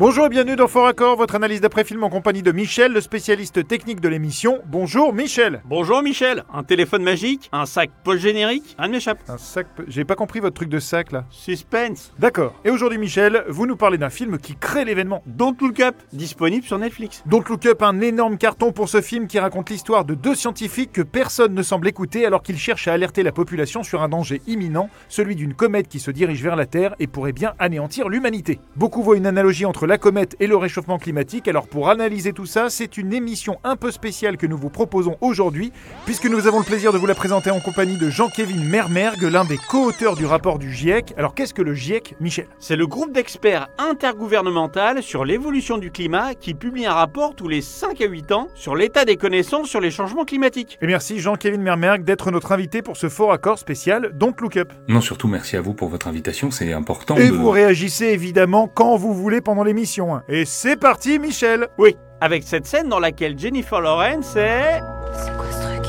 Bonjour et bienvenue dans Fort Accord, votre analyse d'après-film en compagnie de Michel, le spécialiste technique de l'émission. Bonjour Michel Bonjour Michel, un téléphone magique, un sac post-générique, un m'échappe. Un sac... J'ai pas compris votre truc de sac là. Suspense. D'accord. Et aujourd'hui Michel, vous nous parlez d'un film qui crée l'événement. Don't Look Up, disponible sur Netflix. Don't Look Up, un énorme carton pour ce film qui raconte l'histoire de deux scientifiques que personne ne semble écouter alors qu'ils cherchent à alerter la population sur un danger imminent, celui d'une comète qui se dirige vers la Terre et pourrait bien anéantir l'humanité. Beaucoup voient une analogie entre la comète et le réchauffement climatique, alors pour analyser tout ça, c'est une émission un peu spéciale que nous vous proposons aujourd'hui, puisque nous avons le plaisir de vous la présenter en compagnie de Jean-Kévin Mermergue, l'un des co-auteurs du rapport du GIEC. Alors qu'est-ce que le GIEC, Michel? C'est le groupe d'experts intergouvernemental sur l'évolution du climat qui publie un rapport tous les 5 à 8 ans sur l'état des connaissances sur les changements climatiques. Et merci Jean-Kévin Mermergue d'être notre invité pour ce fort accord spécial Don't Look Up. Non, surtout merci à vous pour votre invitation, c'est important Et de... vous réagissez évidemment quand vous voulez pendant l'émission. Et c'est parti Michel Oui, avec cette scène dans laquelle Jennifer Lawrence est C'est quoi ce truc?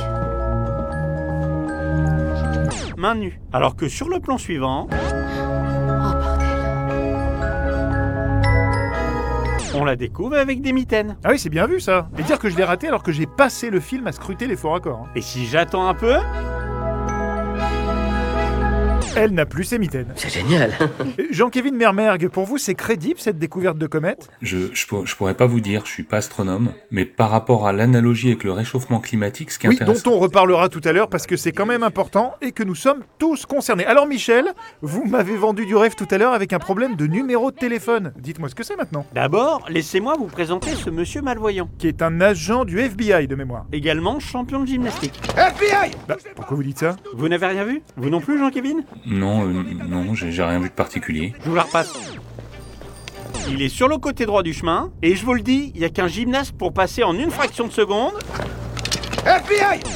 Main nue. Alors que sur le plan suivant, Oh bordel. on la découvre avec des mitaines. Ah oui, c'est bien vu ça. Et dire que je l'ai raté alors que j'ai passé le film à scruter les forts accords. hein. Et si j'attends un peu, Elle n'a plus ses mitaines. C'est génial. Jean-Kévin Mermergue, pour vous, c'est crédible cette découverte de comète? Je, je, pour- je pourrais pas vous dire, je suis pas astronome, mais par rapport à l'analogie avec le réchauffement climatique, ce qui est Oui, dont on reparlera tout à l'heure parce que c'est quand même important et que nous sommes tous concernés. Alors Michel, vous m'avez vendu du rêve tout à l'heure avec un problème de numéro de téléphone. Dites-moi ce que c'est maintenant. d'abord, laissez-moi vous présenter ce monsieur malvoyant. Qui est un agent du FBI de mémoire. Également champion de gymnastique. Bah, pourquoi vous dites ça? Vous n'avez rien vu? Vous non plus, Jean-Kévin Non, euh, non, j'ai j'ai rien vu de particulier. Je vous la repasse. Il est sur le côté droit du chemin, et je vous le dis, il n'y a qu'un gymnaste pour passer en une fraction de seconde.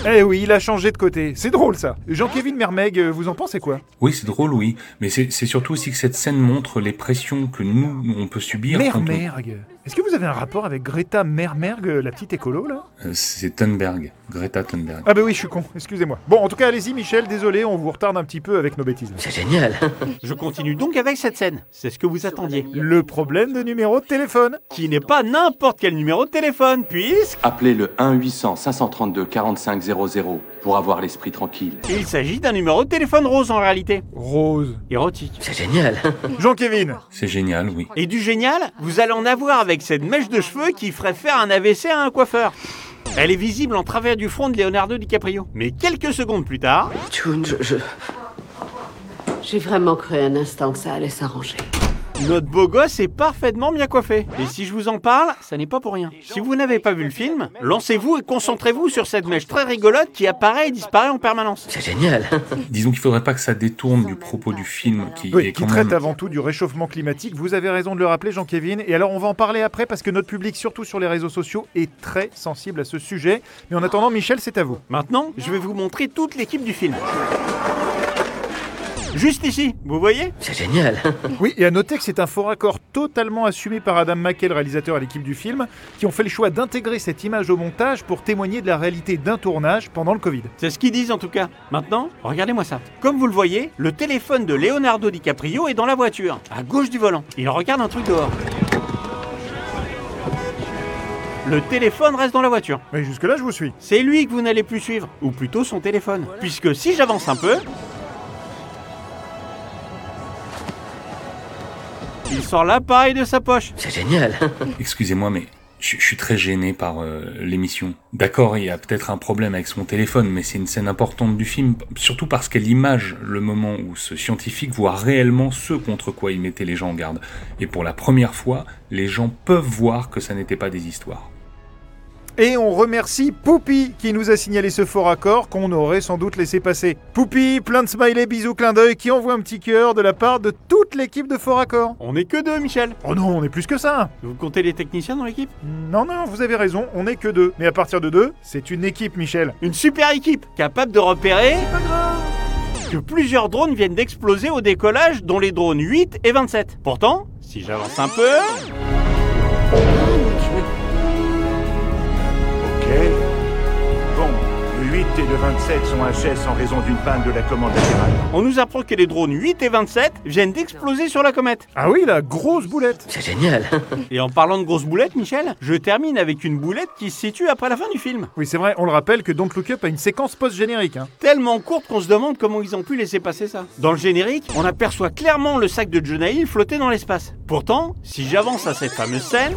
Eh oui, il a changé de côté. C'est drôle ça. Jean-Kévin Mermeg, euh, vous en pensez quoi? Oui, c'est drôle, oui, mais c'est c'est surtout aussi que cette scène montre les pressions que nous, on peut subir quand on... Mermergue. Est-ce que vous avez un rapport avec Greta Mermergue, la petite écolo là? Euh, C'est Thunberg, Greta Thunberg. Ah bah oui, je suis con, excusez-moi. Bon, en tout cas, allez-y Michel, désolé, on vous retarde un petit peu avec nos bêtises. C'est génial. Je continue donc avec cette scène. C'est ce que vous attendiez. Le problème de numéro de téléphone. Qui n'est pas n'importe quel numéro de téléphone, puisque Appelez le 1-800-532-4500 pour avoir l'esprit tranquille. il s'agit d'un numéro de téléphone rose en réalité. Rose. Érotique. C'est génial. Jean-Kévin. C'est génial, oui. Et du génial, vous allez en avoir avec cette mèche de cheveux qui ferait faire un AVC à un coiffeur. Elle est visible en travers du front de Leonardo DiCaprio. Mais quelques secondes plus tard, June, je, J'ai vraiment cru un instant que ça allait s'arranger. Notre beau gosse est parfaitement bien coiffé. Et si je vous en parle, ça n'est pas pour rien. Si vous n'avez pas vu le film, lancez-vous et concentrez-vous sur cette mèche très rigolote qui apparaît et disparaît en permanence. c'est génial. Disons qu'il faudrait pas que ça détourne du propos du film qui Oui, est qui quand traite même... avant tout du réchauffement climatique. Vous avez raison de le rappeler, Jean-Kévin. Et alors, on va en parler après parce que notre public, surtout sur les réseaux sociaux, est très sensible à ce sujet. Mais en attendant, Michel, c'est à vous. Maintenant, je vais vous montrer toute l'équipe du film. Juste ici, vous voyez C'est génial. Oui, et à noter que c'est un fort accord totalement assumé par Adam McKay, le réalisateur et l'équipe du film, qui ont fait le choix d'intégrer cette image au montage pour témoigner de la réalité d'un tournage pendant le Covid. C'est ce qu'ils disent en tout cas. Maintenant, regardez-moi ça. Comme vous le voyez, le téléphone de Leonardo DiCaprio est dans la voiture, à gauche du volant. Il regarde un truc dehors. Le téléphone reste dans la voiture. Mais jusque-là, je vous suis. C'est lui que vous n'allez plus suivre, ou plutôt son téléphone. Puisque si j'avance un peu... Il sort l'appareil de sa poche. C'est génial. Excusez-moi, mais je, je suis très gêné par euh, l'émission. D'accord, il y a peut-être un problème avec son téléphone, mais c'est une scène importante du film, surtout parce qu'elle image le moment où ce scientifique voit réellement ce contre quoi il mettait les gens en garde. Et pour la première fois, les gens peuvent voir que ça n'était pas des histoires. Et on remercie Poupy qui nous a signalé ce fort accord qu'on aurait sans doute laissé passer. Poupy, plein de smileys, bisous, clin d'œil, qui envoie un petit cœur de la part de toute l'équipe de fort accord. On n'est que deux, Michel. Oh non, on est plus que ça Vous comptez les techniciens dans l'équipe? Non, non, vous avez raison, on est que deux. Mais à partir de deux, c'est une équipe, Michel. Une super équipe capable de repérer que plusieurs drones viennent d'exploser au décollage, dont les drones 8 et 27. Pourtant, si j'avance un peu, 8 et le 27 sont HS en raison d'une panne de la commande latérale. On nous apprend que les drones 8 et 27 viennent d'exploser sur la comète. Ah oui, la grosse boulette C'est génial. Et en parlant de grosses boulettes, Michel, je termine avec une boulette qui se situe après la fin du film. Oui, c'est vrai, on le rappelle que Don't Look Up a une séquence post-générique. hein. Tellement courte qu'on se demande comment ils ont pu laisser passer ça. Dans le générique, on aperçoit clairement le sac de Jonah Hill flotter dans l'espace. Pourtant, si j'avance à cette fameuse scène,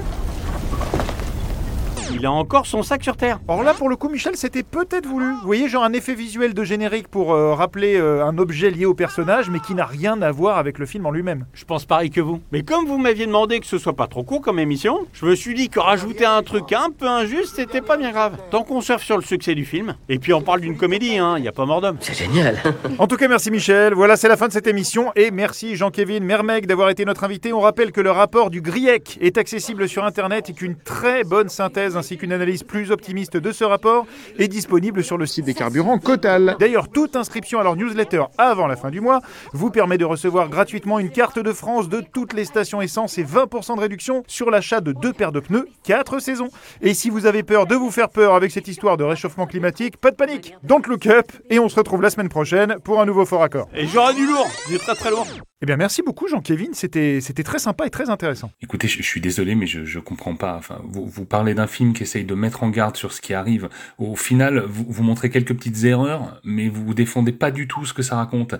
il a encore son sac sur Terre. Or là, pour le coup, Michel, c'était peut-être voulu. Vous voyez, genre un effet visuel de générique pour euh, rappeler euh, un objet lié au personnage, mais qui n'a rien à voir avec le film en lui-même. Je pense pareil que vous. Mais comme vous m'aviez demandé que ce soit pas trop court comme émission, je me suis dit que rajouter un truc un peu injuste, c'était pas bien grave. Tant qu'on surfe sur le succès du film. Et puis on parle d'une comédie, hein, y a pas mort d'homme. C'est génial. En tout cas, merci Michel. Voilà, c'est la fin de cette émission. Et merci Jean-Kévin Mermeg d'avoir été notre invité. On rappelle que le rapport du GRIEC est accessible sur Internet et qu'une très bonne synthèse ainsi qu'une analyse plus optimiste de ce rapport est disponible sur le site des carburants Cotal. D'ailleurs, toute inscription à leur newsletter avant la fin du mois vous permet de recevoir gratuitement une carte de France de toutes les stations essence et 20% de réduction sur l'achat de deux paires de pneus, 4 saisons. Et si vous avez peur de vous faire peur avec cette histoire de réchauffement climatique, pas de panique. Don't look up et on se retrouve la semaine prochaine pour un nouveau fort accord. Et j'aurai du lourd, du très très lourd. Eh bien, merci beaucoup, Jean-Kévin. C'était, c'était très sympa et très intéressant. Écoutez, je, je suis désolé, mais je, je comprends pas. Enfin, vous, vous parlez d'un film qui essaye de mettre en garde sur ce qui arrive. Au final, vous, vous montrez quelques petites erreurs, mais vous défendez pas du tout ce que ça raconte.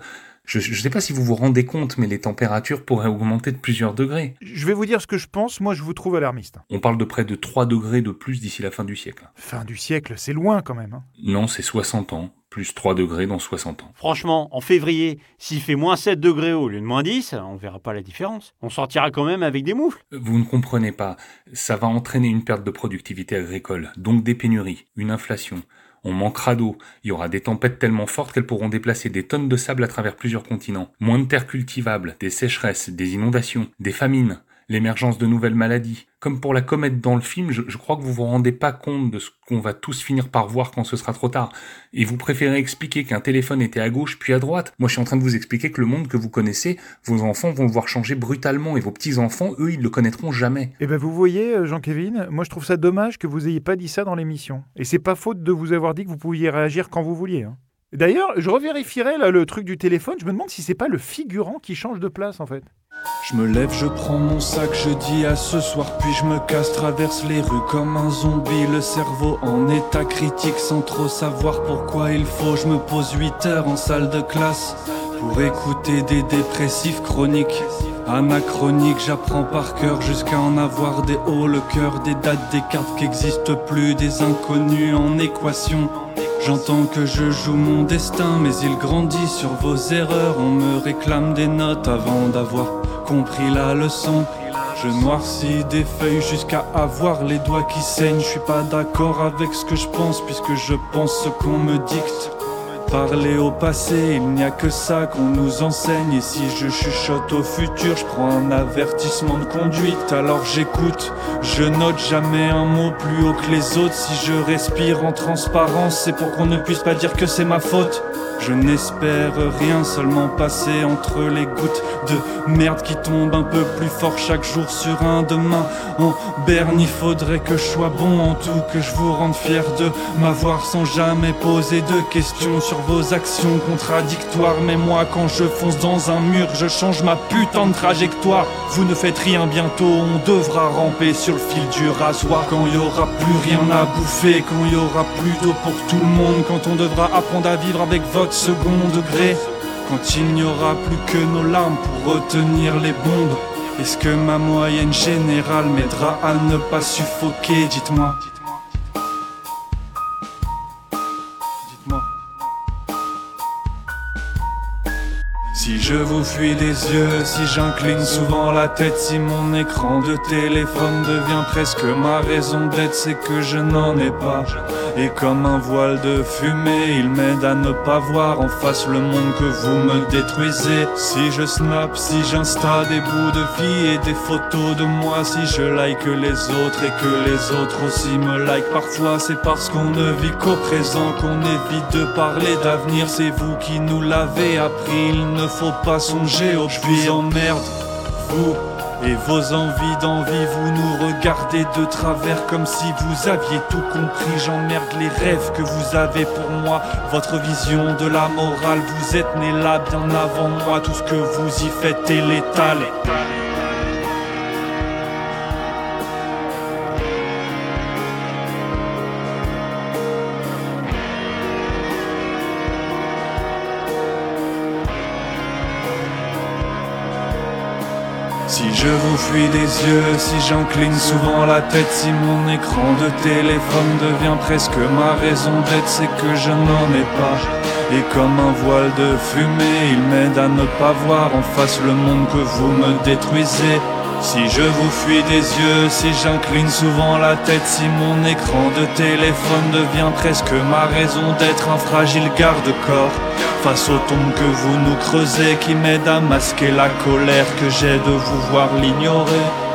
Je, je sais pas si vous vous rendez compte, mais les températures pourraient augmenter de plusieurs degrés. Je vais vous dire ce que je pense. Moi, je vous trouve alarmiste. On parle de près de 3 degrés de plus d'ici la fin du siècle. Fin du siècle, c'est loin quand même. hein. Non, c'est 60 ans, plus 3 degrés dans 60 ans. Franchement, en février, s'il fait moins 7 degrés au lieu de moins 10, on verra pas la différence. On sortira quand même avec des moufles. Vous ne comprenez pas. Ça va entraîner une perte de productivité agricole, donc des pénuries, une inflation. On manquera d'eau. Il y aura des tempêtes tellement fortes qu'elles pourront déplacer des tonnes de sable à travers plusieurs continents. Moins de terres cultivables, des sécheresses, des inondations, des famines, l'émergence de nouvelles maladies. Comme pour la comète dans le film, je, crois que vous vous rendez pas compte de ce qu'on va tous finir par voir quand ce sera trop tard. Et vous préférez expliquer qu'un téléphone était à gauche puis à droite. Moi, je suis en train de vous expliquer que le monde que vous connaissez, vos enfants vont le voir changer brutalement et vos petits-enfants, eux, ils le connaîtront jamais. Eh ben, vous voyez, euh, Jean-Kévin, moi, je trouve ça dommage que vous ayez pas dit ça dans l'émission. Et c'est pas faute de vous avoir dit que vous pouviez réagir quand vous vouliez. hein. D'ailleurs, je revérifierai là le truc du téléphone. Je me demande si c'est pas le figurant qui change de place en fait. Je me lève, je prends mon sac, je dis à ce soir, puis je me casse, traverse les rues comme un zombie, le cerveau en état critique sans trop savoir pourquoi il faut. Je me pose 8 heures en salle de classe pour écouter des dépressifs chroniques. Anachronique, j'apprends par cœur jusqu'à en avoir des hauts le cœur, des dates, des cartes qui existent plus, des inconnus en équation. J'entends que je joue mon destin, mais il grandit sur vos erreurs. On me réclame des notes avant d'avoir compris la leçon. Je noircis des feuilles jusqu'à avoir les doigts qui saignent. Je suis pas d'accord avec ce que je pense, puisque je pense ce qu'on me dicte. Parler au passé, il n'y a que ça qu'on nous enseigne. Et si je chuchote au futur, je prends un avertissement de conduite. Alors j'écoute, je note jamais un mot plus haut que les autres. Si je respire en transparence, c'est pour qu'on ne puisse pas dire que c'est ma faute. Je n'espère rien, seulement passer entre les gouttes de merde qui tombent un peu plus fort chaque jour sur un demain. En berne, il faudrait que je sois bon en tout, que je vous rende fier de m'avoir sans jamais poser de questions sur vos actions contradictoires. Mais moi, quand je fonce dans un mur, je change ma putain de trajectoire. Vous ne faites rien bientôt, on devra ramper sur le fil du rasoir. Quand il y aura plus rien à bouffer, quand il y aura plus d'eau pour tout le monde, quand on devra apprendre à vivre avec votre second degré. Quand il n'y aura plus que nos larmes pour retenir les bombes. Est-ce que ma moyenne générale m'aidera à ne pas suffoquer? Dites-moi. Dites-moi. Si je vous fuis des yeux, si j'incline souvent la tête, si mon écran de téléphone devient presque ma raison d'être, c'est que je n'en ai pas. Et comme un voile de fumée, il m'aide à ne pas voir en face le monde que vous me détruisez. Si je snap, si j'insta des bouts de vie et des photos de moi, si je like les autres et que les autres aussi me like parfois, c'est parce qu'on ne vit qu'au présent qu'on évite de parler d'avenir. C'est vous qui nous l'avez appris, il ne faut pas songer au pire. en merde, vous Et vos envies d'envie, vous nous regardez de travers comme si vous aviez tout compris. J'emmerde les rêves que vous avez pour moi. Votre vision de la morale, vous êtes né là bien avant moi. Tout ce que vous y faites est létal. Si je vous fuis des yeux, si j'incline souvent la tête, si mon écran de téléphone devient presque ma raison d'être, c'est que je n'en ai pas. Et comme un voile de fumée, il m'aide à ne pas voir en face le monde que vous me détruisez. Si je vous fuis des yeux, si j'incline souvent la tête, si mon écran de téléphone devient presque ma raison d'être un fragile garde-corps face aux tombes que vous nous creusez qui m'aident à masquer la colère que j'ai de vous voir l'ignorer.